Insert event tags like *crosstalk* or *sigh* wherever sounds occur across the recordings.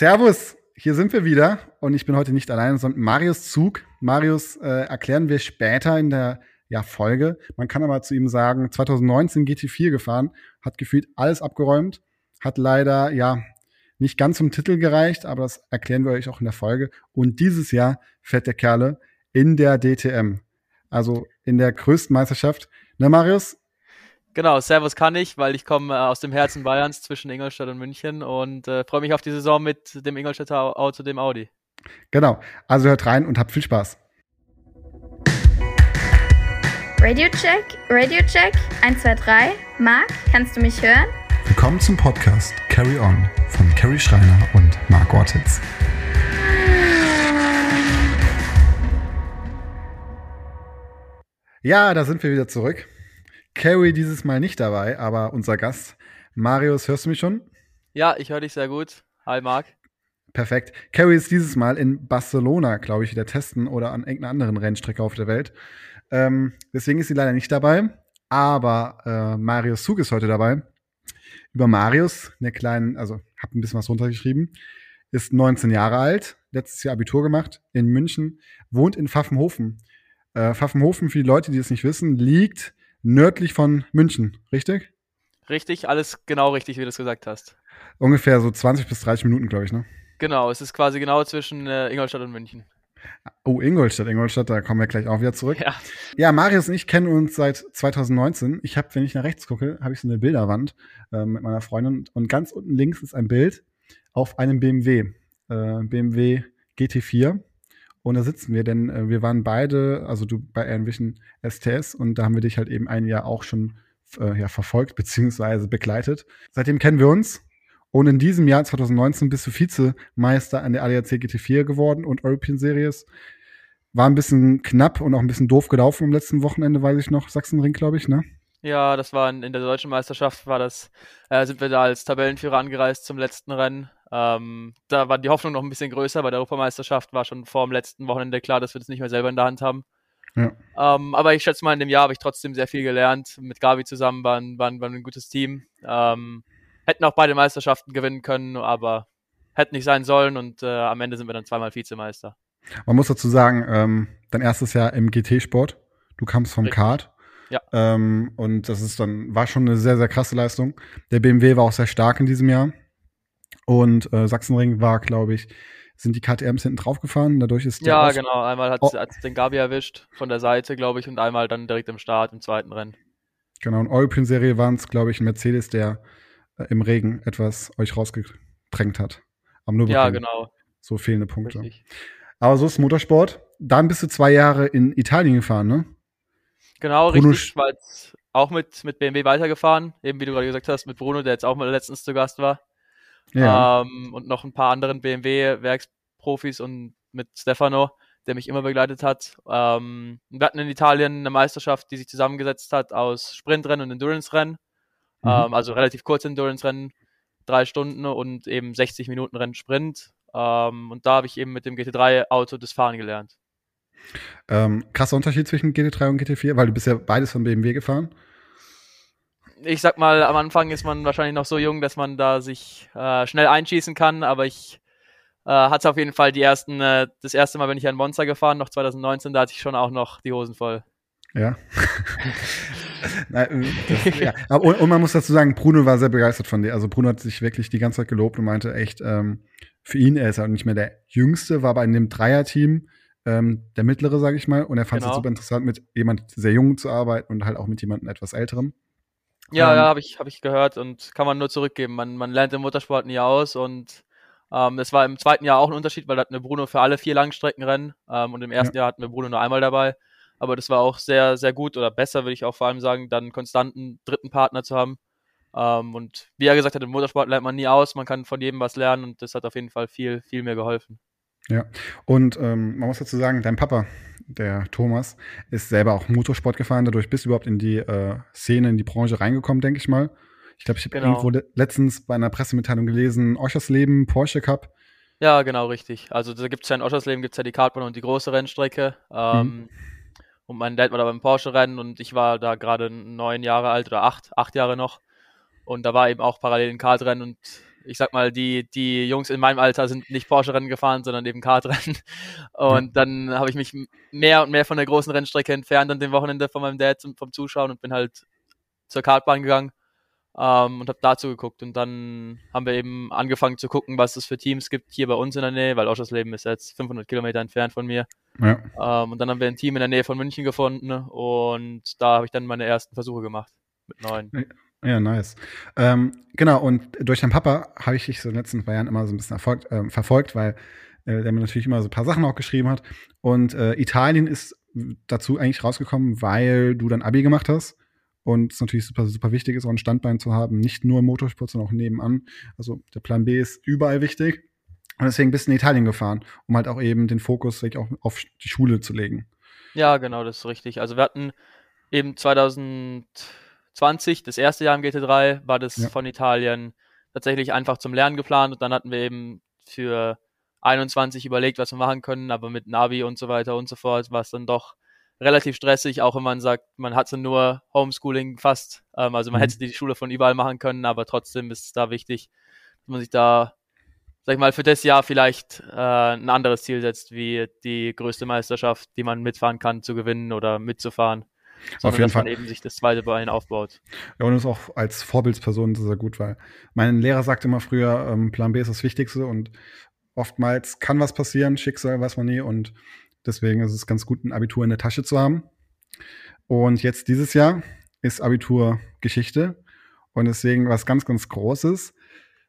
Servus, hier sind wir wieder und ich bin heute nicht allein, sondern Marius Zug. Marius äh, erklären wir später in der ja, Folge. Man kann aber zu ihm sagen, 2019 GT4 gefahren, hat gefühlt alles abgeräumt, hat leider ja nicht ganz zum Titel gereicht, aber das erklären wir euch auch in der Folge. Und dieses Jahr fährt der Kerle in der DTM, also in der größten Meisterschaft. Ne, Marius? Genau, Servus kann ich, weil ich komme äh, aus dem Herzen Bayerns zwischen Ingolstadt und München und äh, freue mich auf die Saison mit dem Ingolstädter Auto, dem Audi. Genau, also hört rein und habt viel Spaß. Radio Check, Radio Check, 1, 2, 3. Marc, kannst du mich hören? Willkommen zum Podcast Carry On von Carrie Schreiner und Marc Ortiz. Ja, da sind wir wieder zurück. Carrie dieses Mal nicht dabei, aber unser Gast. Marius, hörst du mich schon? Ja, ich höre dich sehr gut. Hi, Marc. Perfekt. Carrie ist dieses Mal in Barcelona, glaube ich, wieder testen oder an irgendeiner anderen Rennstrecke auf der Welt. Ähm, deswegen ist sie leider nicht dabei. Aber äh, Marius Zug ist heute dabei. Über Marius, eine kleinen, also hab ein bisschen was runtergeschrieben, ist 19 Jahre alt, letztes Jahr Abitur gemacht in München, wohnt in Pfaffenhofen. Äh, Pfaffenhofen, für die Leute, die es nicht wissen, liegt nördlich von München, richtig? Richtig, alles genau richtig, wie du es gesagt hast. Ungefähr so 20 bis 30 Minuten, glaube ich, ne? Genau, es ist quasi genau zwischen äh, Ingolstadt und München. Oh, Ingolstadt, Ingolstadt, da kommen wir gleich auch wieder zurück. Ja, Ja, Marius und ich kennen uns seit 2019. Ich habe, wenn ich nach rechts gucke, habe ich so eine Bilderwand äh, mit meiner Freundin und ganz unten links ist ein Bild auf einem BMW, äh, BMW GT4. Und da sitzen wir, denn äh, wir waren beide, also du bei irgendwelchen STS und da haben wir dich halt eben ein Jahr auch schon äh, ja, verfolgt beziehungsweise begleitet. Seitdem kennen wir uns. Und in diesem Jahr 2019 bist du Vizemeister an der ADAC GT4 geworden und European Series. War ein bisschen knapp und auch ein bisschen doof gelaufen am letzten Wochenende, weiß ich noch. Sachsenring, glaube ich, ne? Ja, das war in, in der deutschen Meisterschaft, war das, äh, sind wir da als Tabellenführer angereist zum letzten Rennen. Ähm, da war die Hoffnung noch ein bisschen größer. Bei der Europameisterschaft war schon vor dem letzten Wochenende klar, dass wir das nicht mehr selber in der Hand haben. Ja. Ähm, aber ich schätze mal, in dem Jahr habe ich trotzdem sehr viel gelernt. Mit Gavi zusammen waren, waren, waren ein gutes Team. Ähm, hätten auch beide Meisterschaften gewinnen können, aber hätte nicht sein sollen und äh, am Ende sind wir dann zweimal Vizemeister. Man muss dazu sagen, ähm, dein erstes Jahr im GT-Sport. Du kamst vom. Kart. Ja. Ähm, und das ist dann, war schon eine sehr, sehr krasse Leistung. Der BMW war auch sehr stark in diesem Jahr. Und äh, Sachsenring war, glaube ich, sind die KTMs hinten draufgefahren. Dadurch ist Ja, Aus- genau. Einmal hat Oh. es den Gavi erwischt von der Seite, glaube ich, und einmal dann direkt im Start im zweiten Rennen. Genau, in European Serie waren es, glaube ich, ein Mercedes, der äh, im Regen etwas euch rausgedrängt hat. Am Nürburgring. Ja, genau. So fehlende Punkte. Richtig. Aber so ist Motorsport. Dann bist du zwei Jahre in Italien gefahren, ne? Genau, Bruno richtig. Sch- Ich war jetzt auch mit, mit BMW weitergefahren, eben wie du gerade gesagt hast, mit Bruno, der jetzt auch mal letztens zu Gast war. Ja. Ähm, und noch ein paar anderen BMW-Werksprofis und mit Stefano, der mich immer begleitet hat. Ähm, wir hatten in Italien eine Meisterschaft, die sich zusammengesetzt hat aus Sprintrennen und Endurance-Rennen. Mhm. Ähm, also relativ kurze Endurance-Rennen, drei Stunden und eben 60 Minuten Rennen Sprint. Ähm, und da habe ich eben mit dem GT3-Auto das Fahren gelernt. Ähm, krasser Unterschied zwischen GT3 und GT4, weil du bist ja beides von BMW gefahren. ich sag mal, am Anfang ist man wahrscheinlich noch so jung, dass man da sich äh, schnell einschießen kann, aber ich äh, hatte auf jeden Fall die ersten, äh, das erste Mal bin ich ein Monster gefahren, noch 2019, da hatte ich schon auch noch die Hosen voll. Ja. *laughs* Nein, äh, das, ja. Und, und man muss dazu sagen, Bruno war sehr begeistert von dir. Also Bruno hat sich wirklich die ganze Zeit gelobt und meinte echt, ähm, für ihn, er ist halt nicht mehr der Jüngste, war aber in dem Dreierteam ähm, der Mittlere, sage ich mal. Und er fand es Genau. super interessant, mit jemand sehr Jung zu arbeiten und halt auch mit jemandem etwas Älterem. Ja, Ähm, ja, habe ich, hab ich gehört und kann man nur zurückgeben. Man, man lernt im Motorsport nie aus und ähm, es war im zweiten Jahr auch ein Unterschied, weil da hatten wir Bruno für alle vier Langstreckenrennen ähm, und im ersten Jahr hatten wir Bruno nur einmal dabei. Aber das war auch sehr, sehr gut oder besser, würde ich auch vor allem sagen, dann einen konstanten dritten Partner zu haben. Ähm, und wie er gesagt hat, im Motorsport lernt man nie aus, man kann von jedem was lernen und das hat auf jeden Fall viel, viel mir geholfen. Ja. Und ähm, man muss dazu sagen, dein Papa, der Thomas, ist selber auch Motorsport gefahren. Dadurch bist du überhaupt in die äh, Szene, in die Branche reingekommen, denke ich mal. Ich glaube, ich habe Genau. irgendwo le letztens bei einer Pressemitteilung gelesen, Oschersleben, Porsche Cup. Ja, genau, richtig. Also da gibt es ja in Oschersleben gibt's ja die Kartbahn und die große Rennstrecke. Ähm, Und mein Dad war da beim Porsche-Rennen und ich war da gerade neun Jahre alt oder acht, acht Jahre noch. Und da war eben auch parallel ein Kartrennen und ich sag mal, die, die Jungs in meinem Alter sind nicht Porsche-Rennen gefahren, sondern eben Kartrennen. *laughs* Und dann habe ich mich mehr und mehr von der großen Rennstrecke entfernt an dem Wochenende von meinem Dad zum, vom Zuschauen und bin halt zur Kartbahn gegangen ähm, und habe dazu geguckt. Und dann haben wir eben angefangen zu gucken, was es für Teams gibt hier bei uns in der Nähe, weil Oschersleben ist jetzt 500 Kilometer entfernt von mir. Ja. Ähm, und dann haben wir ein Team in der Nähe von München gefunden und da habe ich dann meine ersten Versuche gemacht mit neun. Ja, nice. Ähm, genau, und durch deinen Papa habe ich dich so in den letzten zwei Jahren immer so ein bisschen erfolgt, äh, verfolgt, weil äh, der mir natürlich immer so ein paar Sachen auch geschrieben hat. Und äh, Italien ist dazu eigentlich rausgekommen, weil du dann Abi gemacht hast. Und es natürlich super, super wichtig ist, auch ein Standbein zu haben, nicht nur im Motorsport, sondern auch nebenan. Also der Plan B ist überall wichtig. Und deswegen bist du in Italien gefahren, um halt auch eben den Fokus auch auf die Schule zu legen. Ja, genau, das ist richtig. Also wir hatten eben 2000 20, das erste Jahr im GT3, war das ja. von Italien tatsächlich einfach zum Lernen geplant und dann hatten wir eben für 21 überlegt, was wir machen können, aber mit Navi und so weiter und so fort war es dann doch relativ stressig, auch wenn man sagt, man hatte nur Homeschooling fast. Ähm, also man mhm. hätte die Schule von überall machen können, aber trotzdem ist es da wichtig, dass man sich da, sag ich mal, für das Jahr vielleicht äh, ein anderes Ziel setzt, wie die größte Meisterschaft, die man mitfahren kann, zu gewinnen oder mitzufahren sondern Auf jeden dass Fall. man eben sich das zweite Bein aufbaut. Ja, und ist auch als Vorbildsperson sehr gut, weil mein Lehrer sagte immer früher, ähm, Plan B ist das Wichtigste und oftmals kann was passieren, Schicksal weiß man nie und deswegen ist es ganz gut, ein Abitur in der Tasche zu haben. Und jetzt dieses Jahr ist Abitur Geschichte und deswegen was ganz, ganz Großes.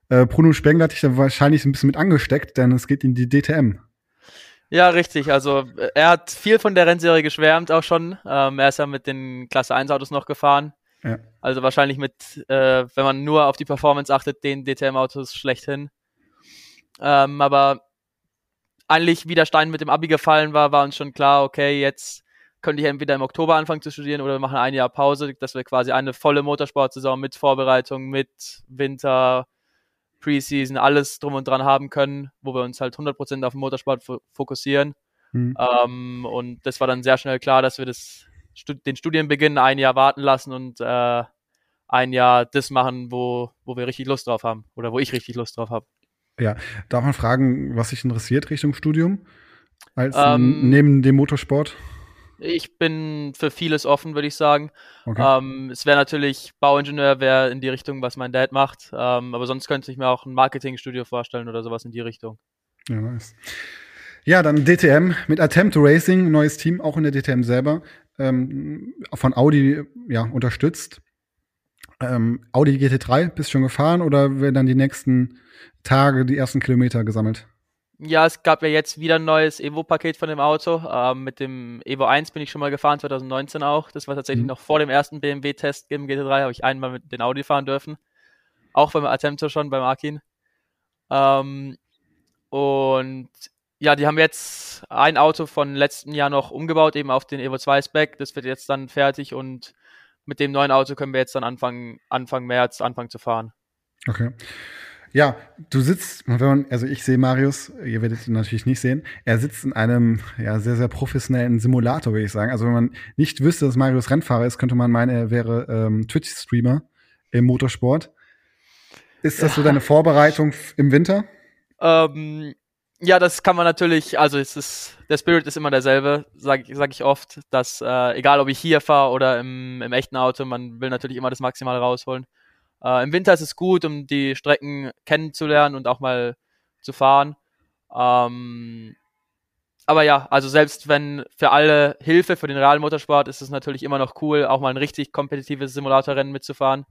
Äh, Bruno Spengler hat dich da wahrscheinlich ein bisschen mit angesteckt, denn es geht in die DTM. Ja, richtig. Also er hat viel von der Rennserie geschwärmt auch schon. Ähm, er ist ja mit den Klasse 1 Autos noch gefahren. Ja. Also wahrscheinlich mit, äh, wenn man nur auf die Performance achtet, den DTM-Autos schlechthin. Ähm, aber eigentlich, wie der Stein mit dem Abi gefallen war, war uns schon klar, okay, jetzt könnte ich entweder im Oktober anfangen zu studieren oder wir machen ein Jahr Pause, dass wir quasi eine volle Motorsportsaison mit Vorbereitung, mit Winter, Preseason, alles drum und dran haben können, wo wir uns halt 100% auf den Motorsport fokussieren. Mhm. Ähm, und das war dann sehr schnell klar, dass wir das, den Studienbeginn ein Jahr warten lassen und äh, ein Jahr das machen, wo, wo wir richtig Lust drauf haben oder wo ich richtig Lust drauf habe. Ja, darf man fragen, was dich interessiert Richtung Studium? Als ähm, neben dem Motorsport? Ich bin für vieles offen, würde ich sagen. Okay. Ähm, es wäre natürlich, Bauingenieur wäre in die Richtung, was mein Dad macht. Ähm, aber sonst könnte ich mir auch ein Marketingstudio vorstellen oder sowas in die Richtung. Ja, nice. Ja, dann DTM mit Attempt Racing, neues Team, auch in der DTM selber, ähm, von Audi ja, unterstützt. Ähm, Audi GT3, bist du schon gefahren oder werden dann die nächsten Tage die ersten Kilometer gesammelt? Ja, es gab ja jetzt wieder ein neues Evo-Paket von dem Auto. Ähm, mit dem Evo 1 bin ich schon mal gefahren, 2019 auch. Das war tatsächlich mhm. noch vor dem ersten BMW-Test im GT3, habe ich einmal mit den Audi fahren dürfen. Auch beim Attempto schon, beim Akin. Ähm, und ja, die haben jetzt ein Auto von letzten Jahr noch umgebaut, eben auf den Evo 2 Spec. Das wird jetzt dann fertig und mit dem neuen Auto können wir jetzt dann anfangen, Anfang März anfangen zu fahren. Okay. Ja, du sitzt, wenn man, also ich sehe Marius, ihr werdet ihn natürlich nicht sehen. Er sitzt in einem ja sehr, sehr professionellen Simulator, würde ich sagen. Also wenn man nicht wüsste, dass Marius Rennfahrer ist, könnte man meinen, er wäre ähm, Twitch-Streamer im Motorsport. Ist das ja. so deine Vorbereitung im Winter? Ähm, ja, das kann man natürlich, also es ist, der Spirit ist immer derselbe, sage sag ich oft, dass äh, egal ob ich hier fahre oder im, im echten Auto, man will natürlich immer das Maximale rausholen. Äh, Im Winter ist es gut, um die Strecken kennenzulernen und auch mal zu fahren. Ähm, aber ja, also selbst wenn für alle Hilfe für den realen Motorsport ist es natürlich immer noch cool, auch mal ein richtig kompetitives Simulatorrennen mitzufahren.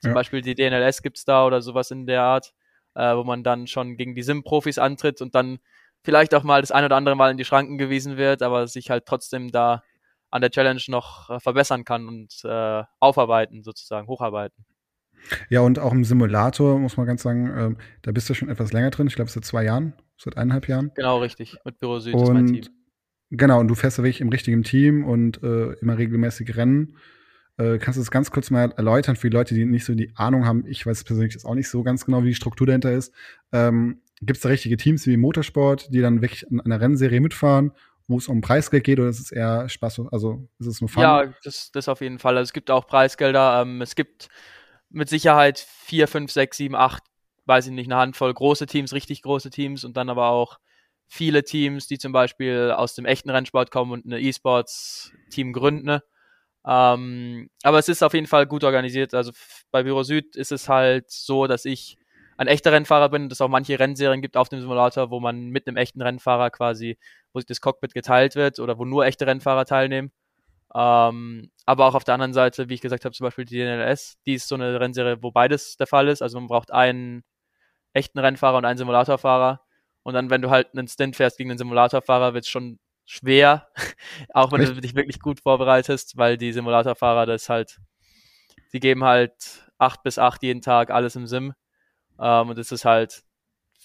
Zum ja. Beispiel die DNLS gibt's da oder sowas in der Art, äh, wo man dann schon gegen die Sim-Profis antritt und dann vielleicht auch mal das ein oder andere Mal in die Schranken gewiesen wird, aber sich halt trotzdem da an der Challenge noch äh, verbessern kann und äh, aufarbeiten, sozusagen, hocharbeiten. Ja, und auch im Simulator, muss man ganz sagen, ähm, da bist du schon etwas länger drin. Ich glaube, seit zwei Jahren, seit eineinhalb Jahren. Genau, richtig. Mit Büro Süd und, ist mein Team. Genau, und du fährst ja wirklich im richtigen Team und äh, immer regelmäßig Rennen. Äh, kannst du das ganz kurz mal erläutern für die Leute, die nicht so die Ahnung haben? Ich weiß persönlich jetzt auch nicht so ganz genau, wie die Struktur dahinter ist. Ähm, Gibt es da richtige Teams wie im Motorsport, die dann wirklich an einer Rennserie mitfahren wo es um Preisgeld geht oder ist es eher Spaß? Also ist es nur Fun? Ja, das, das auf jeden Fall. Also es gibt auch Preisgelder. Ähm, es gibt mit Sicherheit vier, fünf, sechs, sieben, acht weiß ich nicht, eine Handvoll große Teams, richtig große Teams und dann aber auch viele Teams, die zum Beispiel aus dem echten Rennsport kommen und eine E-Sports-Team gründen. Ähm, aber es ist auf jeden Fall gut organisiert. Also bei Büro Süd ist es halt so, dass ich ein echter Rennfahrer bin, dass es auch manche Rennserien gibt auf dem Simulator, wo man mit einem echten Rennfahrer quasi, wo sich das Cockpit geteilt wird oder wo nur echte Rennfahrer teilnehmen. Ähm, aber auch auf der anderen Seite, wie ich gesagt habe, zum Beispiel die DNLS, die ist so eine Rennserie, wo beides der Fall ist. Also man braucht einen echten Rennfahrer und einen Simulatorfahrer. Und dann, wenn du halt einen Stint fährst gegen einen Simulatorfahrer, wird es schon schwer, *laughs* auch wenn Echt? du dich wirklich gut vorbereitest, weil die Simulatorfahrer das halt, die geben halt acht bis acht jeden Tag alles im Sim. Ähm, und es ist halt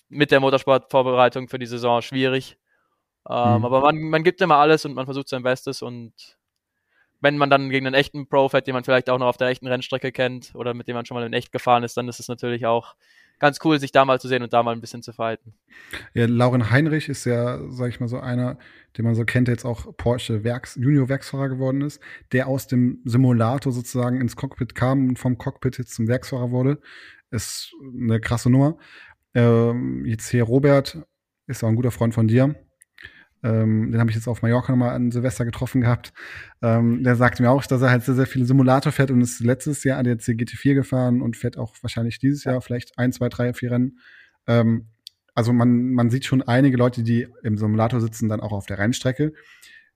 mit der Motorsportvorbereitung für die Saison schwierig. Ähm, mhm. Aber man, man gibt immer alles und man versucht sein Bestes und wenn man dann gegen einen echten Pro fährt, den man vielleicht auch noch auf der echten Rennstrecke kennt oder mit dem man schon mal in echt gefahren ist, dann ist es natürlich auch ganz cool, sich da mal zu sehen und da mal ein bisschen zu fighten. Ja, Lauren Heinrich ist ja, sag ich mal so, einer, den man so kennt, der jetzt auch Porsche Werks, Junior-Werksfahrer geworden ist, der aus dem Simulator sozusagen ins Cockpit kam und vom Cockpit jetzt zum Werksfahrer wurde. Ist eine krasse Nummer. Ähm, jetzt hier Robert ist auch ein guter Freund von dir. Ähm, den habe ich jetzt auf Mallorca nochmal an Silvester getroffen gehabt. Ähm, der sagte mir auch, dass er halt sehr, sehr viele Simulator fährt und ist letztes Jahr ADAC GT4 gefahren und fährt auch wahrscheinlich dieses Jahr vielleicht ein, zwei, drei, vier Rennen. Ähm, also man, man sieht schon einige Leute, die im Simulator sitzen, dann auch auf der Rennstrecke.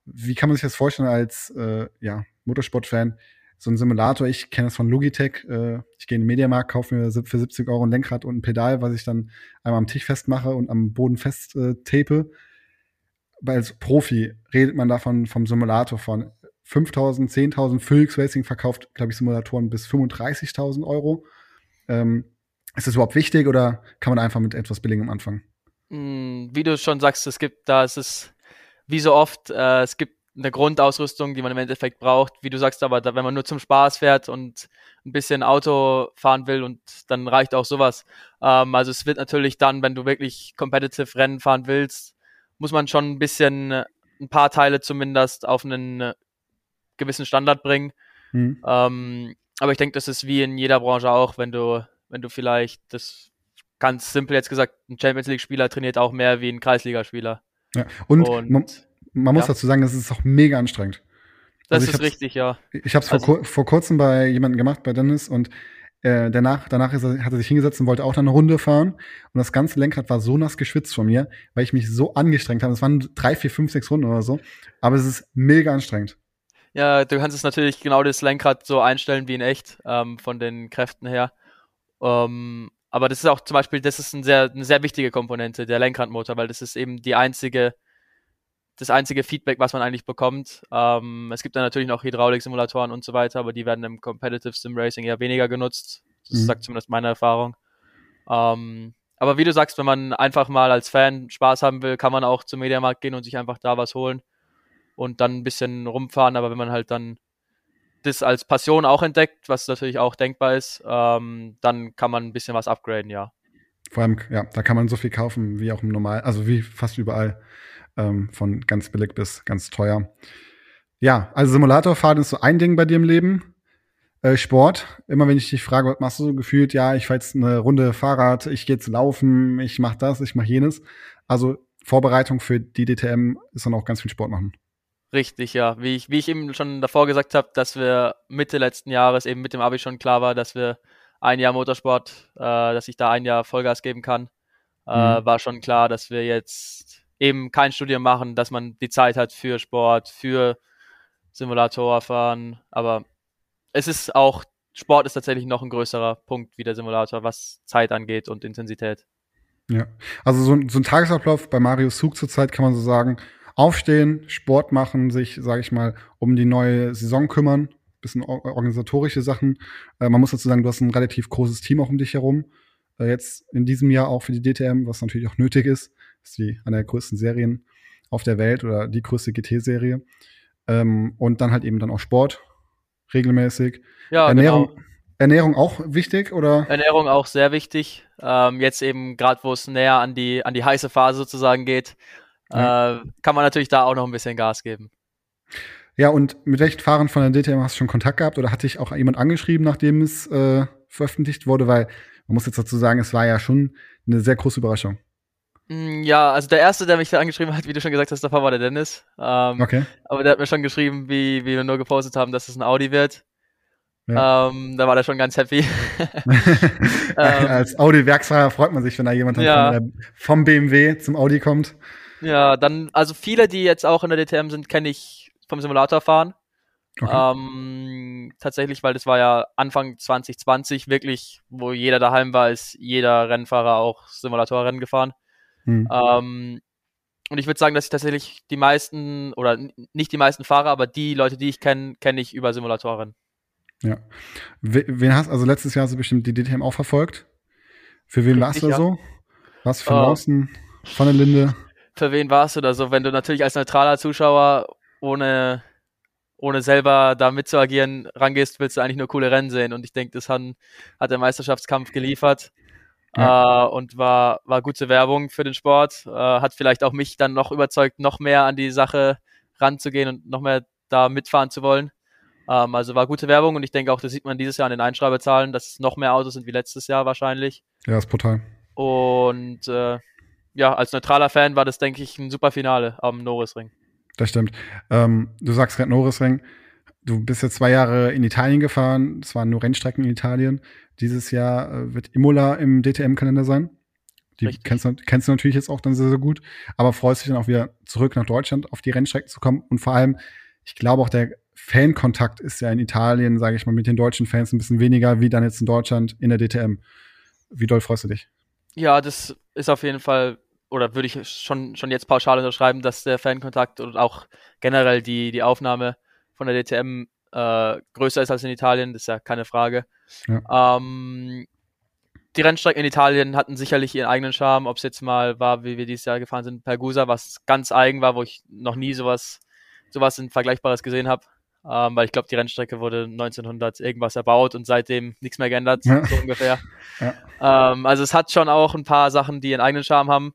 Wie kann man sich das vorstellen als äh, ja, Motorsport-Fan? So ein Simulator, ich kenne das von Logitech. Äh, ich gehe in den Mediamarkt, kaufe mir für 70 Euro ein Lenkrad und ein Pedal, was ich dann einmal am Tisch festmache und am Boden fest äh, tape als Profi redet man davon vom Simulator von 5.000, 10.000. Phoenix Racing verkauft, glaube ich, Simulatoren bis 35.000 Euro. Ähm, ist das überhaupt wichtig oder kann man einfach mit etwas Billigem anfangen? Hm, wie du schon sagst, es gibt da, es ist wie so oft, äh, es gibt eine Grundausrüstung, die man im Endeffekt braucht. Wie du sagst aber, da, wenn man nur zum Spaß fährt und ein bisschen Auto fahren will und dann reicht auch sowas. Ähm, also es wird natürlich dann, wenn du wirklich competitive Rennen fahren willst, muss man schon ein bisschen äh, ein paar Teile zumindest auf einen äh, gewissen Standard bringen. Mhm. Ähm, aber ich denke, das ist wie in jeder Branche auch, wenn du, wenn du vielleicht das ganz simpel jetzt gesagt, ein Champions League-Spieler trainiert auch mehr wie ein Kreisligaspieler. Ja, und, und man, man, muss ja. dazu sagen, das ist auch mega anstrengend. Das also ist richtig, ja. Ich habe es vor, also, vor kurzem bei jemandem gemacht, bei Dennis, und äh, danach, danach er, hat er sich hingesetzt und wollte auch dann eine Runde fahren. Und das ganze Lenkrad war so nass geschwitzt von mir, weil ich mich so angestrengt habe. Es waren drei, vier, fünf, sechs Runden oder so. Aber es ist mega anstrengend. Ja, du kannst es natürlich genau das Lenkrad so einstellen wie in echt, ähm, von den Kräften her. Ähm, aber das ist auch zum Beispiel, das ist ein sehr, eine sehr wichtige Komponente, der Lenkradmotor, weil das ist eben die einzige, das einzige Feedback, was man eigentlich bekommt. Ähm, es gibt dann natürlich noch Hydraulik-Simulatoren und so weiter, aber die werden im Competitive Sim Racing eher weniger genutzt. Das mhm. sagt zumindest meine Erfahrung. Ähm, aber wie du sagst, wenn man einfach mal als Fan Spaß haben will, kann man auch zum Mediamarkt gehen und sich einfach da was holen und dann ein bisschen rumfahren. Aber wenn man halt dann das als Passion auch entdeckt, was natürlich auch denkbar ist, ähm, dann kann man ein bisschen was upgraden, ja. Vor allem, ja, da kann man so viel kaufen wie auch im Normal, also wie fast überall ähm, von ganz billig bis ganz teuer. Ja, also Simulatorfahren ist so ein Ding bei dir im Leben. Äh, Sport, immer wenn ich dich frage, was machst du so gefühlt, ja, ich fahre jetzt eine Runde Fahrrad, ich gehe jetzt laufen, ich mache das, ich mache jenes. Also Vorbereitung für die DTM ist dann auch ganz viel Sport machen. Richtig, ja. Wie ich, wie ich eben schon davor gesagt habe, dass wir Mitte letzten Jahres eben mit dem Abi schon klar war, dass wir ein Jahr Motorsport, äh, dass ich da ein Jahr Vollgas geben kann, äh, mhm. war schon klar, dass wir jetzt eben kein Studium machen, dass man die Zeit hat für Sport, für Simulator fahren. Aber es ist auch, Sport ist tatsächlich noch ein größerer Punkt wie der Simulator, was Zeit angeht und Intensität. Ja, also so, so ein Tagesablauf bei Mario Zug zurzeit kann man so sagen, aufstehen, Sport machen, sich, sage ich mal, um die neue Saison kümmern, bisschen organisatorische Sachen. Äh, man muss dazu sagen, du hast ein relativ großes Team auch um dich herum. Äh, jetzt in diesem Jahr auch für die DTM, was natürlich auch nötig ist ist die eine der größten Serien auf der Welt oder die größte GT-Serie. Ähm, und dann halt eben dann auch Sport regelmäßig. Ja, Ernährung, genau. Ernährung auch wichtig oder? Ernährung auch sehr wichtig. Ähm, jetzt eben gerade, wo es näher an die an die heiße Phase sozusagen geht, ja. äh, kann man natürlich da auch noch ein bisschen Gas geben. Ja, und mit welchen Fahrern von der DTM hast du schon Kontakt gehabt oder hat dich auch jemand angeschrieben, nachdem es äh, veröffentlicht wurde? Weil man muss jetzt dazu sagen, es war ja schon eine sehr große Überraschung. Mm, Ja, also der erste, der mich da angeschrieben hat, wie du schon gesagt hast, davor war der Dennis. Ähm, Okay. Aber der hat mir schon geschrieben, wie, wie wir nur gepostet haben, dass es ein Audi wird. Ja. Ähm, da war der schon ganz happy. *laughs* Ähm, Als Audi-Werksfahrer freut man sich, wenn da jemand Ja. von vom BMW zum Audi kommt. ja, dann, also viele, die jetzt auch in der DTM sind, kenne ich vom Simulatorfahren. Okay. Ähm, tatsächlich, weil das war ja Anfang 2020 wirklich, wo jeder daheim war, ist jeder Rennfahrer auch Simulatorrennen gefahren. Hm. Ähm, und ich würde sagen, dass ich tatsächlich die meisten, oder nicht die meisten Fahrer, aber die Leute, die ich kenne, kenne ich über Simulatoren. Ja. We- Wen hast also letztes Jahr so bestimmt die DTM auch verfolgt? Für wen warst du da so? Was für Äh, Lawson, von der Linde? Für wen warst du da so? Wenn du natürlich als neutraler Zuschauer ohne, ohne selber da mitzuagieren rangehst, willst du eigentlich nur coole Rennen sehen. Und ich denke, das hat, hat der Meisterschaftskampf geliefert. Äh, und war, war gute Werbung für den Sport. Äh, hat vielleicht auch mich dann noch überzeugt, noch mehr an die Sache ranzugehen und noch mehr da mitfahren zu wollen. Ähm, also war gute Werbung und ich denke auch, das sieht man dieses Jahr an den Einschreiberzahlen, dass es noch mehr Autos sind wie letztes Jahr wahrscheinlich. Ja, ist brutal. Und äh, ja, als neutraler Fan war das, denke ich, ein super Finale am Norrisring. Das stimmt. Ähm, du sagst gerade Norrisring. Du bist jetzt zwei Jahre in Italien gefahren. Es waren nur Rennstrecken in Italien. Dieses Jahr äh, wird Imola im DTM-Kalender sein. Die Richtig. kennst du, kennst du natürlich jetzt auch dann sehr, sehr gut. Aber freust dich dann auch wieder zurück nach Deutschland auf die Rennstrecken zu kommen. Und vor allem, ich glaube auch der Fankontakt ist ja in Italien, sage ich mal, mit den deutschen Fans ein bisschen weniger wie dann jetzt in Deutschland in der DTM. Wie doll freust du dich? Ja, das ist auf jeden Fall, oder würde ich schon, schon jetzt pauschal unterschreiben, dass der Fankontakt und auch generell die, die Aufnahme von der DTM äh, größer ist als in Italien, das ist ja keine Frage. Ähm, die Rennstrecken in Italien hatten sicherlich ihren eigenen Charme, ob es jetzt mal war, wie wir dieses Jahr gefahren sind, Pergusa, was ganz eigen war, wo ich noch nie sowas, sowas in Vergleichbares gesehen habe. Ähm, weil ich glaube, die Rennstrecke wurde 1900 irgendwas erbaut und seitdem nichts mehr geändert, Ja. so ungefähr. *laughs* Ja. Ähm, also es hat schon auch ein paar Sachen, die ihren eigenen Charme haben.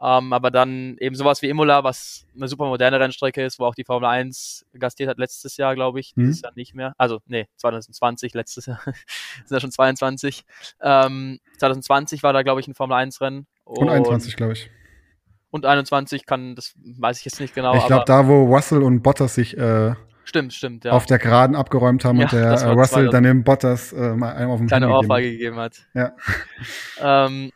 Ähm, aber dann eben sowas wie Imola, was eine super moderne Rennstrecke ist, wo auch die Formel 1 gastiert hat letztes Jahr, glaube ich. Mhm. Dieses Jahr nicht mehr. Also, nee, 2020, letztes Jahr. *laughs* sind ja schon 22. Ähm, 2020 war da, glaube ich, ein Formel 1 Rennen. Und 21, glaube ich. Und 21 kann, das weiß ich jetzt nicht genau, ich glaube, da, wo Russell und Bottas sich äh, stimmt, stimmt, ja. auf der Geraden abgeräumt haben Ja, und der äh, Russell 2000. dann dem Bottas äh, mal einem auf den kleine Ohrfeige gegeben hat. Ja. *laughs* Ähm,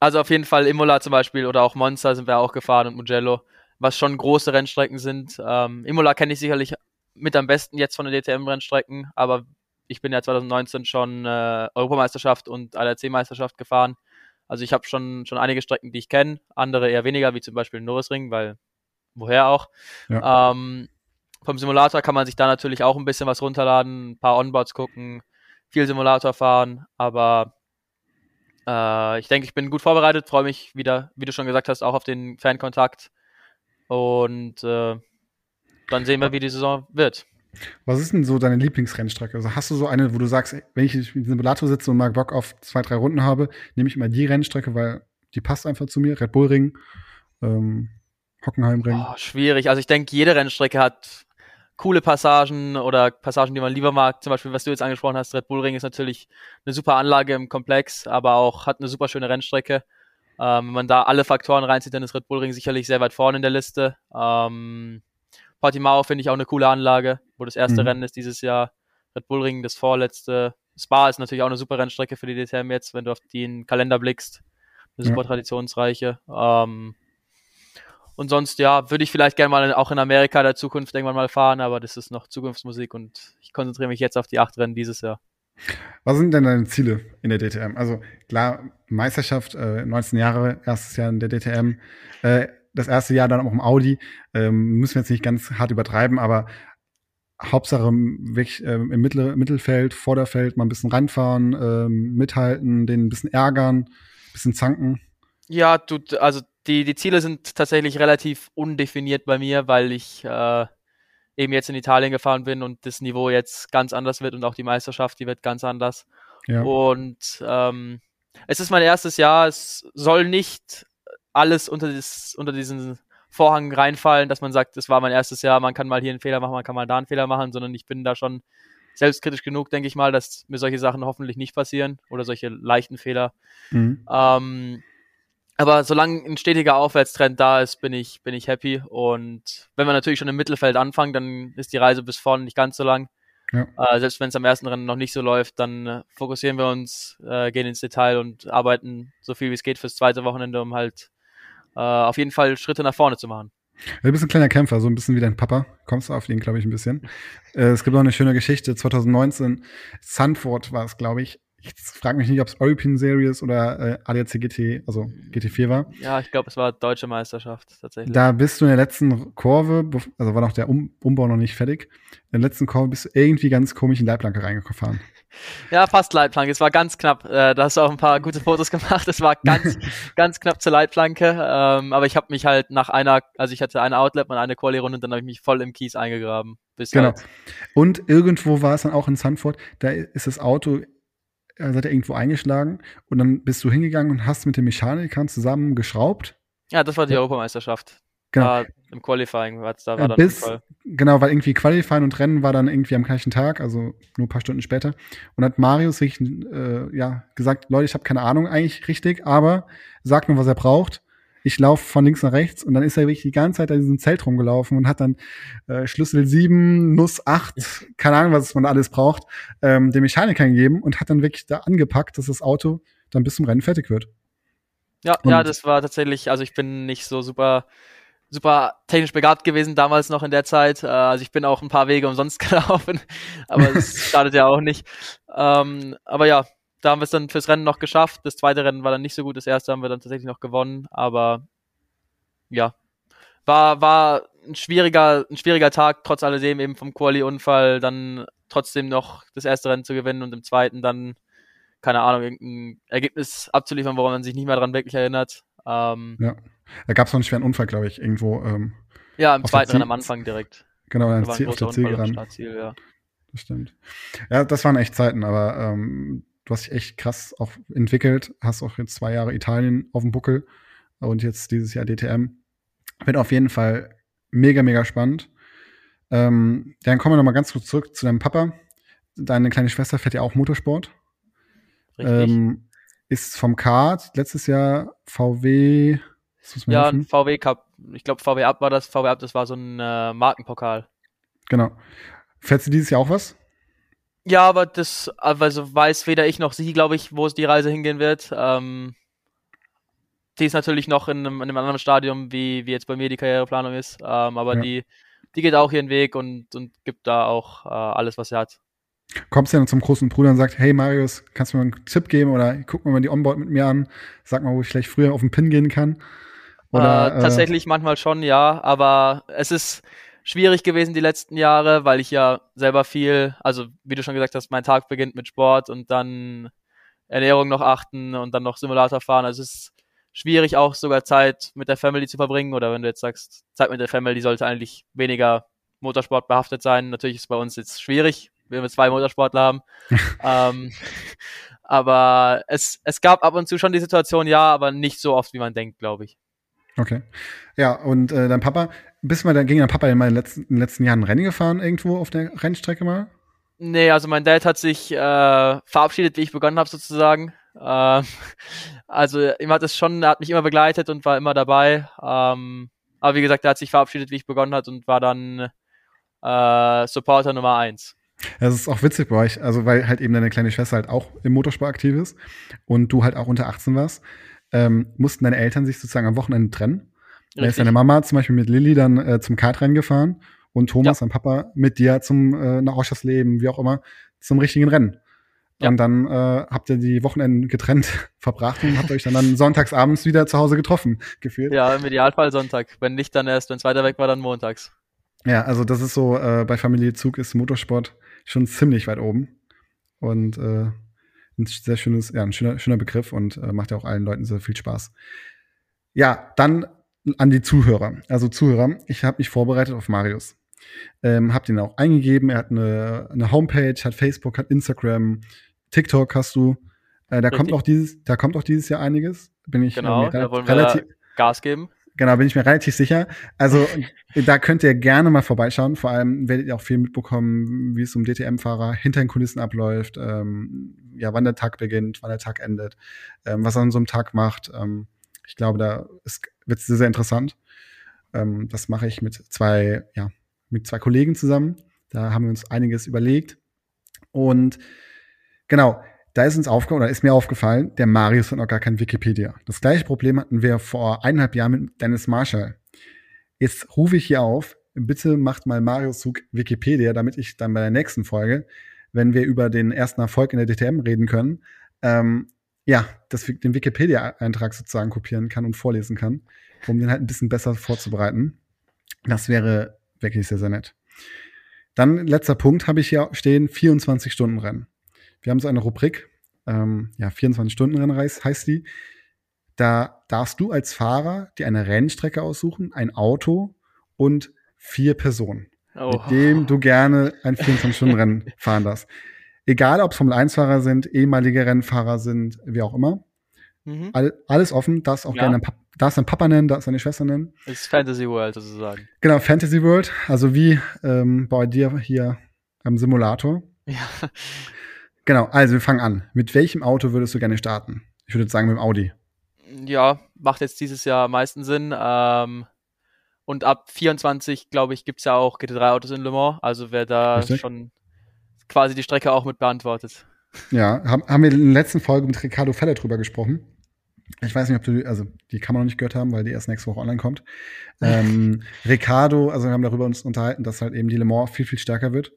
also auf jeden Fall Imola zum Beispiel oder auch Monza sind wir auch gefahren und Mugello, was schon große Rennstrecken sind. Ähm, Imola kenne ich sicherlich mit am besten jetzt von den DTM-Rennstrecken, aber ich bin ja 2019 schon äh, Europameisterschaft und ADAC-Meisterschaft gefahren. Also ich habe schon, schon einige Strecken, die ich kenne, andere eher weniger, wie zum Beispiel Norrisring, weil woher auch. Ja. Ähm, vom Simulator kann man sich da natürlich auch ein bisschen was runterladen, ein paar Onboards gucken, viel Simulator fahren, aber äh, ich denke, ich bin gut vorbereitet, freue mich wieder, wie du schon gesagt hast, auch auf den Fankontakt und äh, dann sehen wir, wie die Saison wird. Was ist denn so deine Lieblingsrennstrecke? Also hast du so eine, wo du sagst, ey, wenn ich im Simulator sitze und mal Bock auf zwei, drei Runden habe, nehme ich immer die Rennstrecke, weil die passt einfach zu mir. Red Bull Ring, ähm, Hockenheimring. Oh, schwierig. Also ich denke, jede Rennstrecke hat coole Passagen oder Passagen, die man lieber mag. Zum Beispiel, was du jetzt angesprochen hast, Red Bull Ring ist natürlich eine super Anlage im Komplex, aber auch hat eine super schöne Rennstrecke. Ähm, wenn man da alle Faktoren reinzieht, dann ist Red Bull Ring sicherlich sehr weit vorne in der Liste. Ähm, Portimao finde ich auch eine coole Anlage, wo das erste Mhm. Rennen ist dieses Jahr. Red Bull Ring das vorletzte. Spa ist natürlich auch eine super Rennstrecke für die DTM jetzt, wenn du auf den Kalender blickst. Eine Ja. super traditionsreiche. Ähm, und sonst, ja, würde ich vielleicht gerne mal auch in Amerika der Zukunft irgendwann mal fahren, aber das ist noch Zukunftsmusik und ich konzentriere mich jetzt auf die acht Rennen dieses Jahr. Was sind denn deine Ziele in der DTM? Also klar, Meisterschaft, äh, 19 Jahre, erstes Jahr in der DTM, äh, das erste Jahr dann auch im Audi. Ähm, müssen wir jetzt nicht ganz hart übertreiben, aber Hauptsache wirklich ähm, im Mittel, Mittelfeld, Vorderfeld mal ein bisschen ranfahren, ähm, mithalten, den ein bisschen ärgern, ein bisschen zanken. Ja, du, also die, die Ziele sind tatsächlich relativ undefiniert bei mir, weil ich äh, eben jetzt in Italien gefahren bin und das Niveau jetzt ganz anders wird und auch die Meisterschaft, die wird ganz anders. Ja. Und ähm, es ist mein erstes Jahr. Es soll nicht alles unter, das, unter diesen Vorhang reinfallen, dass man sagt, es war mein erstes Jahr, man kann mal hier einen Fehler machen, man kann mal da einen Fehler machen, sondern ich bin da schon selbstkritisch genug, denke ich mal, dass mir solche Sachen hoffentlich nicht passieren oder solche leichten Fehler. Mhm. Ähm, aber solange ein stetiger Aufwärtstrend da ist, bin ich, bin ich happy. Und wenn wir natürlich schon im Mittelfeld anfangen, dann ist die Reise bis vorne nicht ganz so lang. Ja. Äh, selbst wenn es am ersten Rennen noch nicht so läuft, dann äh, fokussieren wir uns, äh, gehen ins Detail und arbeiten so viel wie es geht fürs zweite Wochenende, um halt äh, auf jeden Fall Schritte nach vorne zu machen. Du bist ein kleiner Kämpfer, so ein bisschen wie dein Papa. Kommst du auf ihn, glaube ich, ein bisschen. Äh, es gibt auch eine schöne Geschichte. 2019, Sanford war es, glaube ich. Ich frage mich nicht, ob es European Series oder äh, ADAC GT, also GT4 war. Ja, ich glaube, es war deutsche Meisterschaft tatsächlich. Da bist du in der letzten Kurve, also war noch der um Umbau noch nicht fertig. In der letzten Kurve bist du irgendwie ganz komisch in die Leitplanke reingefahren. *laughs* Ja, fast Leitplanke. Es war ganz knapp. Äh, da hast du auch ein paar gute Fotos *laughs* gemacht. Es war ganz, *laughs* ganz knapp zur Leitplanke. Ähm, aber ich habe mich halt nach einer, also ich hatte eine Outlet und eine Quali-Runde und dann habe ich mich voll im Kies eingegraben. Genau. Halt, Und irgendwo war es dann auch in Sanford, da ist das Auto, äh, seid ihr irgendwo eingeschlagen und dann bist du hingegangen und hast mit den Mechanikern zusammen geschraubt. ja, das war die Europameisterschaft. Genau. War Im Qualifying, war da war Äh, dann bis, genau, weil irgendwie Qualifying und Rennen war dann irgendwie am gleichen Tag, also nur ein paar Stunden später. Und hat Marius sich äh, ja, gesagt, Leute, ich habe keine Ahnung eigentlich richtig, aber sagt mir, was er braucht. Ich laufe von links nach rechts und dann ist er wirklich die ganze Zeit an diesem Zelt rumgelaufen und hat dann äh, Schlüssel 7, Nuss 8, keine Ahnung, was man alles braucht, ähm, dem Mechaniker gegeben und hat dann wirklich da angepackt, dass das Auto dann bis zum Rennen fertig wird. Ja, Und- ja, das war tatsächlich, also ich bin nicht so super, super technisch begabt gewesen damals noch in der Zeit. Äh, also ich bin auch ein paar Wege umsonst *laughs* gelaufen, aber es schadet ja auch nicht. Ähm, aber ja, da haben wir es dann fürs Rennen noch geschafft. Das zweite Rennen war dann nicht so gut, das erste haben wir dann tatsächlich noch gewonnen, aber ja, war, war ein schwieriger, ein schwieriger Tag, trotz alledem eben vom Quali-Unfall, dann trotzdem noch das erste Rennen zu gewinnen und im zweiten dann, keine Ahnung, irgendein Ergebnis abzuliefern, woran man sich nicht mehr dran wirklich erinnert. Ähm, Ja. Da gab es noch einen schweren Unfall, glaube ich, irgendwo. Ähm, ja, im zweiten Rennen am Anfang direkt. genau, Da ein Ziel, auf der Ziel Unfall am gerannt. Startziel, ja. Das stimmt. Ja, das waren echt Zeiten, aber ähm, du hast dich echt krass auch entwickelt, hast auch jetzt zwei Jahre Italien auf dem Buckel und jetzt dieses Jahr DTM. Wird auf jeden Fall mega, mega spannend. Ähm, dann kommen wir noch mal ganz kurz zurück zu deinem Papa. Deine kleine Schwester fährt ja auch Motorsport. Richtig. Ähm, ist vom Kart letztes Jahr VW. Ja, helfen. ein VW Cup. Ich glaube, VW Up war das. VW Up, das war so ein äh, Markenpokal. Genau. Fährt sie dieses Jahr auch was? Ja, aber das, also weiß weder ich noch sie, glaube ich, wo es die Reise hingehen wird. Ähm, die ist natürlich noch in einem, in einem anderen Stadium, wie, wie jetzt bei mir die Karriereplanung ist. Ähm, aber Ja. die, die geht auch ihren Weg und, und gibt da auch äh, alles, was sie hat. Kommst du dann zum großen Bruder und sagst, hey Marius, kannst du mir einen Tipp geben oder guck mal die Onboard mit mir an, sag mal, wo ich vielleicht früher auf den Pin gehen kann. Oder, äh, tatsächlich manchmal schon, ja, aber es ist schwierig gewesen die letzten Jahre, weil ich ja selber viel, also wie du schon gesagt hast, mein Tag beginnt mit Sport und dann Ernährung noch achten und dann noch Simulator fahren. Also es ist schwierig auch sogar Zeit mit der Family zu verbringen oder wenn du jetzt sagst, Zeit mit der Family sollte eigentlich weniger Motorsport behaftet sein. Natürlich ist es bei uns jetzt schwierig, wenn wir zwei Motorsportler haben. *laughs* ähm, aber es, es gab ab und zu schon die Situation, ja, aber nicht so oft, wie man denkt, glaube ich. Okay. Ja, und äh, dein Papa, bist du mal gegen dein Papa in, meinen letzten, in den letzten Jahren Rennen gefahren, irgendwo auf der Rennstrecke mal? Nee, also mein Dad hat sich äh, verabschiedet, wie ich begonnen habe sozusagen. Ähm, *laughs* also ihm hat es schon, er hat mich immer begleitet und war immer dabei. Ähm, aber wie gesagt, er hat sich verabschiedet, wie ich begonnen hat und war dann äh, Supporter Nummer eins. Das ist auch witzig bei euch, also weil halt eben deine kleine Schwester halt auch im Motorsport aktiv ist und du halt auch unter 18 warst, ähm, mussten deine Eltern sich sozusagen am Wochenende trennen. Da ist deine Mama zum Beispiel mit Lilly dann äh, zum Kartrennen gefahren und Thomas, dein Papa, mit dir zum äh, nach Oschersleben, wie auch immer, zum richtigen Rennen. Ja. Und dann äh, habt ihr die Wochenenden getrennt *laughs* verbracht und habt euch dann, dann sonntagsabends wieder zu Hause getroffen, gefühlt. Ja, im Idealfall Sonntag. Wenn nicht, dann erst, wenn es weiter weg war, dann montags. Ja, also das ist so, äh, bei Familie Zug ist Motorsport schon ziemlich weit oben. Und äh, ein sehr schönes, ja, ein schöner, schöner Begriff und äh, macht ja auch allen Leuten sehr viel Spaß. Ja, dann an die Zuhörer. Also Zuhörer, ich habe mich vorbereitet auf Marius. Ähm, hab den auch eingegeben. Er hat eine, eine Homepage, hat Facebook, hat Instagram, TikTok hast du. Äh, da kommt auch dieses, da kommt auch dieses Jahr einiges. Bin ich Genau, äh, mir da wollen wir relativ, Gas geben. Genau, bin ich mir relativ sicher. Also da könnt ihr gerne mal vorbeischauen. Vor allem werdet ihr auch viel mitbekommen, wie es um DTM-Fahrer hinter den Kulissen abläuft, ähm, ja, wann der Tag beginnt, wann der Tag endet, ähm, was er an so einem Tag macht. Ähm, ich glaube, da wird es sehr, sehr interessant. Ähm, das mache ich mit zwei, ja, mit zwei Kollegen zusammen. Da haben wir uns einiges überlegt. Und genau, da ist uns aufgefallen, oder ist mir aufgefallen, der Marius hat noch gar kein Wikipedia. Das gleiche Problem hatten wir vor eineinhalb Jahren mit Dennis Marshall. Jetzt rufe ich hier auf, bitte macht mal Marius Zug Wikipedia, damit ich dann bei der nächsten Folge, wenn wir über den ersten Erfolg in der DTM reden können, ähm, ja, das, den Wikipedia-Eintrag sozusagen kopieren kann und vorlesen kann, um den halt ein bisschen besser vorzubereiten. Das wäre wirklich sehr, sehr nett. Dann letzter Punkt habe ich hier stehen, 24-Stunden-Rennen. Wir haben so eine Rubrik, ähm, ja, 24-Stunden-Rennen heißt die. Da darfst du als Fahrer dir eine Rennstrecke aussuchen, ein Auto und vier Personen, oh. mit dem du gerne ein 24-Stunden-Rennen *laughs* fahren darfst. Egal, ob es Formel-1-Fahrer sind, ehemalige Rennfahrer sind, wie auch immer. Mhm. All, alles offen, darfst auch ja. gerne darfst deinen Papa nennen, darfst deine Schwester nennen. Das ist Fantasy World sozusagen. Genau, Fantasy World, also wie ähm, bei dir hier am Simulator. Ja. Genau, also wir fangen an. Mit welchem Auto würdest du gerne starten? Ich würde sagen mit dem Audi. Ja, macht jetzt dieses Jahr am meisten Sinn. Ähm, und ab 24, glaube ich, gibt es ja auch GT3-Autos in Le Mans. Also wer da Richtig. schon quasi die Strecke auch mit beantwortet. Ja, haben, haben wir in der letzten Folge mit Ricardo Feller drüber gesprochen. Ich weiß nicht, ob du, also die kann man noch nicht gehört haben, weil die erst nächste Woche online kommt. *laughs* ähm, Ricardo, also wir haben darüber uns unterhalten, dass halt eben die Le Mans viel, viel stärker wird.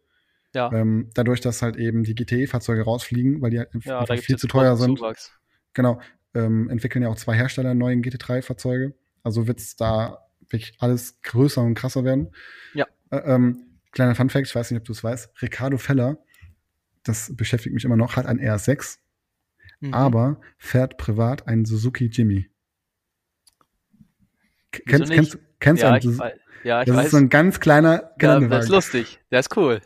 Ja. Ähm, dadurch, dass halt eben die GTE-Fahrzeuge rausfliegen, weil die halt ja, viel zu teuer sind. Zuwachs. Genau. Ähm, entwickeln ja auch zwei Hersteller neue GT3-Fahrzeuge. Also wird es da wirklich alles größer und krasser werden. Ja. Äh, ähm, kleiner Fun-Fact, ich weiß nicht, ob du es weißt. Ricardo Feller, das beschäftigt mich immer noch, hat ein RS6, mhm. aber fährt privat einen Suzuki Jimmy. Kennst, kennst, kennst ja, du einen? Ich, ja, ich das weiß. ist so ein ganz kleiner Geländewagen. Ja, das ist lustig. Der ist cool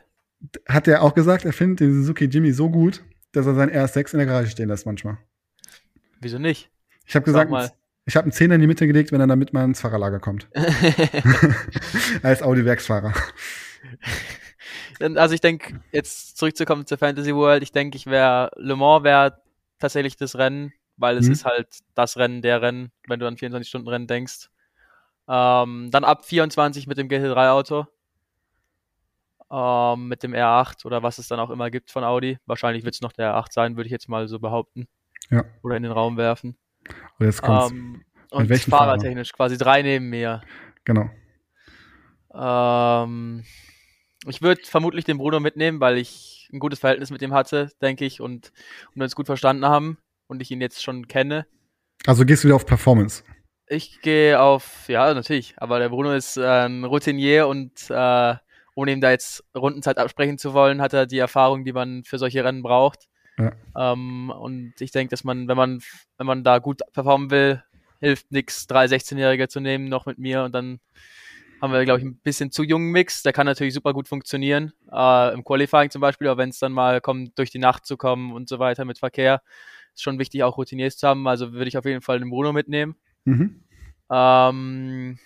hat er auch gesagt, er findet den Suzuki Jimmy so gut, dass er sein RS6 in der Garage stehen lässt manchmal. Wieso nicht? Ich habe gesagt, ich habe einen Zehner in die Mitte gelegt, wenn er damit mal ins Fahrerlager kommt. *laughs* *laughs* Als Audi-Werksfahrer. Also ich denke, jetzt zurückzukommen zur Fantasy World, ich denke, ich wäre, Le Mans wäre tatsächlich das Rennen, weil es mhm. ist halt das Rennen, der Rennen, wenn du an 24-Stunden-Rennen denkst. Ähm, dann ab 24 mit dem GT3-Auto ähm, mit dem R8 oder was es dann auch immer gibt von Audi. Wahrscheinlich wird es noch der R8 sein, würde ich jetzt mal so behaupten. Ja. Oder in den Raum werfen. Und jetzt kommt's. Ähm, und fahrertechnisch quasi drei neben mir. Genau. Ähm, ich würde vermutlich den Bruno mitnehmen, weil ich ein gutes Verhältnis mit ihm hatte, denke ich, und, und uns gut verstanden haben und ich ihn jetzt schon kenne. Also gehst du wieder auf Performance? Ich gehe auf, ja, natürlich, aber der Bruno ist äh, ein Routinier und äh, ohne ihm da jetzt Rundenzeit absprechen zu wollen, hat er die Erfahrung, die man für solche Rennen braucht. Ja. Ähm, und ich denke, dass man, wenn man, wenn man da gut performen will, hilft nichts, drei 16-Jährige zu nehmen, noch mit mir und dann haben wir, glaube ich, ein bisschen zu jungen Mix. Der kann natürlich super gut funktionieren. Äh, Im Qualifying zum Beispiel, aber wenn es dann mal kommt, durch die Nacht zu kommen und so weiter mit Verkehr, ist schon wichtig, auch Routiniers zu haben. Also würde ich auf jeden Fall den Bruno mitnehmen. Mhm. Ähm,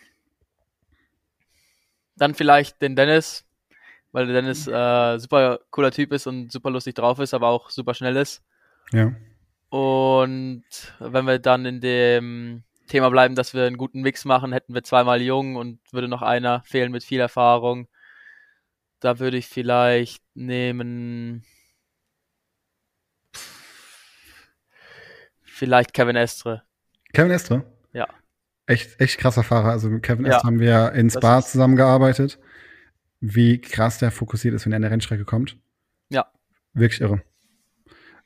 dann vielleicht den Dennis, weil der Dennis äh, super cooler Typ ist und super lustig drauf ist, aber auch super schnell ist. Ja. Und wenn wir dann in dem Thema bleiben, dass wir einen guten Mix machen, hätten wir zweimal jung und würde noch einer fehlen mit viel Erfahrung. Da würde ich vielleicht nehmen. Vielleicht Kevin Estre. Kevin Estre? Ja echt, echt krasser Fahrer. Also mit Kevin ja. Est haben wir in Spa zusammengearbeitet. Wie krass der fokussiert ist, wenn er an der Rennstrecke kommt. Ja. Wirklich irre.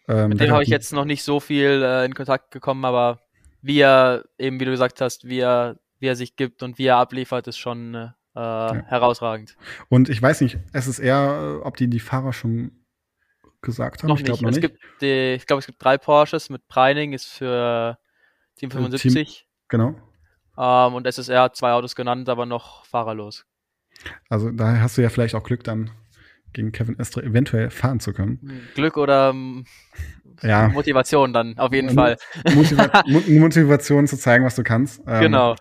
Ähm, mit dem habe ich jetzt noch nicht so viel äh, in Kontakt gekommen, aber wie er, eben wie du gesagt hast, wie er, wie er sich gibt und wie er abliefert, ist schon äh, ja. herausragend. Und ich weiß nicht, es ist eher, ob die die Fahrer schon gesagt haben. Noch ich glaube noch es nicht. Gibt die, ich glaube, es gibt drei Porsches mit Preining, ist für Team 75. Team, genau. Ähm, und SSR hat zwei Autos genannt, aber noch fahrerlos. Also da hast du ja vielleicht auch Glück, dann gegen Kevin Estre eventuell fahren zu können. Glück oder ähm, ja. Motivation dann, auf jeden Fall. Motiva *laughs* Motivation zu zeigen, was du kannst. Ähm, genau.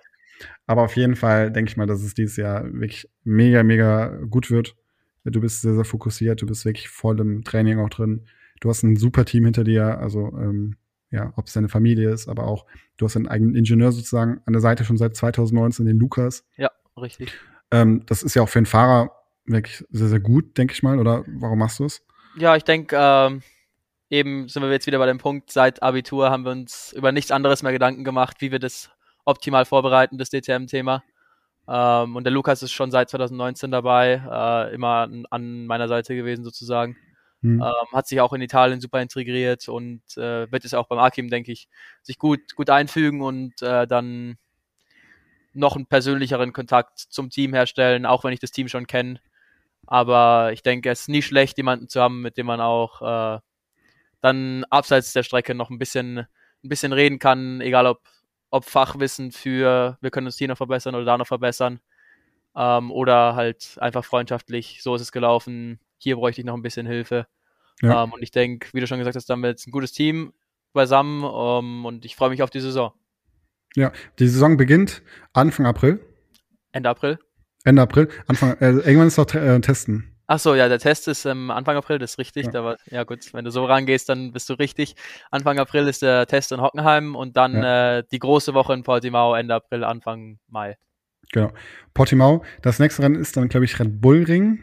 Aber auf jeden Fall denke ich mal, dass es dieses Jahr wirklich mega, mega gut wird. Du bist sehr, sehr fokussiert, du bist wirklich voll im Training auch drin. Du hast ein super Team hinter dir, also ähm, ja, ob es deine Familie ist, aber auch du hast einen eigenen Ingenieur sozusagen an der Seite schon seit 2019, den Lukas. Ja, richtig. Ähm, das ist ja auch für einen Fahrer wirklich sehr, sehr gut, denke ich mal. Oder warum machst du es? Ja, ich denke, ähm, eben sind wir jetzt wieder bei dem Punkt, seit Abitur haben wir uns über nichts anderes mehr Gedanken gemacht, wie wir das optimal vorbereiten, das DTM-Thema. Ähm, und der Lukas ist schon seit 2019 dabei, äh, immer an, an, meiner Seite gewesen sozusagen. Hm. Ähm, hat sich auch in Italien super integriert und äh, wird es auch beim Akim, denke ich, sich gut, gut einfügen und äh, dann noch einen persönlicheren Kontakt zum Team herstellen, auch wenn ich das Team schon kenne. Aber ich denke, es ist nie schlecht, jemanden zu haben, mit dem man auch äh, dann abseits der Strecke noch ein bisschen, ein bisschen reden kann, egal ob, ob Fachwissen für, wir können uns hier noch verbessern oder da noch verbessern. Ähm, oder halt einfach freundschaftlich, so ist es gelaufen, hier bräuchte ich noch ein bisschen Hilfe. Ja. Ähm, und ich denke, wie du schon gesagt hast, wird es ein gutes Team beisammen ähm, und ich freue mich auf die Saison. Ja, die Saison beginnt Anfang April. Ende April. Ende April. Anfang, äh, irgendwann ist doch äh, Testen. Ach so, ja, der Test ist ähm, Anfang April, das ist richtig. Ja. Aber ja gut, wenn du so rangehst, dann bist du richtig. Anfang April ist der Test in Hockenheim und dann ja. äh, die große Woche in Portimao Ende April, Anfang Mai. Genau. Portimao. Das nächste Rennen ist dann, glaube ich, Red Bull Ring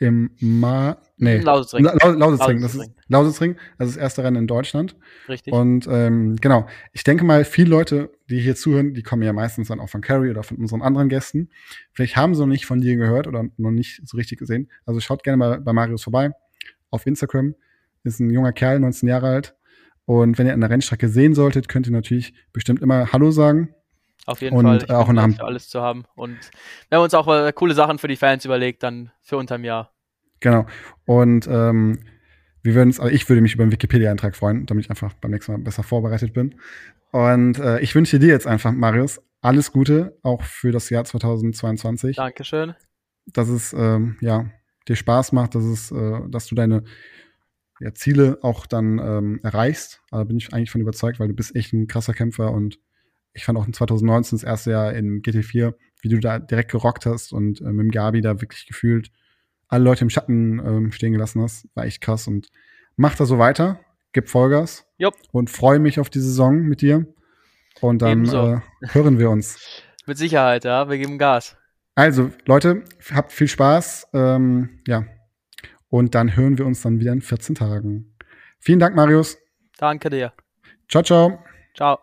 im Ma nee, Lausitzring. La Lausitzring. Das ist Lausitzring. Das ist das erste Rennen in Deutschland. Richtig. Und ähm, genau, ich denke mal, viele Leute, die hier zuhören, die kommen ja meistens dann auch von Carrie oder von unseren anderen Gästen. Vielleicht haben sie noch nicht von dir gehört oder noch nicht so richtig gesehen. Also schaut gerne mal bei Marius vorbei auf Instagram. Ist ein junger Kerl, 19 Jahre alt. Und wenn ihr an der Rennstrecke sehen solltet, könnt ihr natürlich bestimmt immer Hallo sagen. Auf jeden und Fall. Ich auch in für alles zu haben. Und wir haben uns auch äh, coole Sachen für die Fans überlegt, dann für unterm Jahr. Genau. Und ähm, wir würden also ich würde mich über einen Wikipedia-Eintrag freuen, damit ich einfach beim nächsten Mal besser vorbereitet bin. Und äh, ich wünsche dir jetzt einfach, Marius, alles Gute, auch für das Jahr 2022. Dankeschön. Dass es ähm, ja dir Spaß macht, dass es, äh, dass du deine ja, Ziele auch dann ähm, erreichst. Da bin ich eigentlich von überzeugt, weil du bist echt ein krasser Kämpfer und ich fand auch in 2019 das erste Jahr in GT4, wie du da direkt gerockt hast und äh, mit dem Gabi da wirklich gefühlt alle Leute im Schatten ähm, stehen gelassen hast. War echt krass und mach da so weiter, gib Vollgas Jupp. und freue mich auf die Saison mit dir. Und dann äh, hören wir uns. *laughs* Mit Sicherheit, ja, wir geben Gas. Also, Leute, habt viel Spaß. Ähm, ja. Und dann hören wir uns dann wieder in 14 Tagen. Vielen Dank, Marius. Danke dir. Ciao, ciao. Ciao.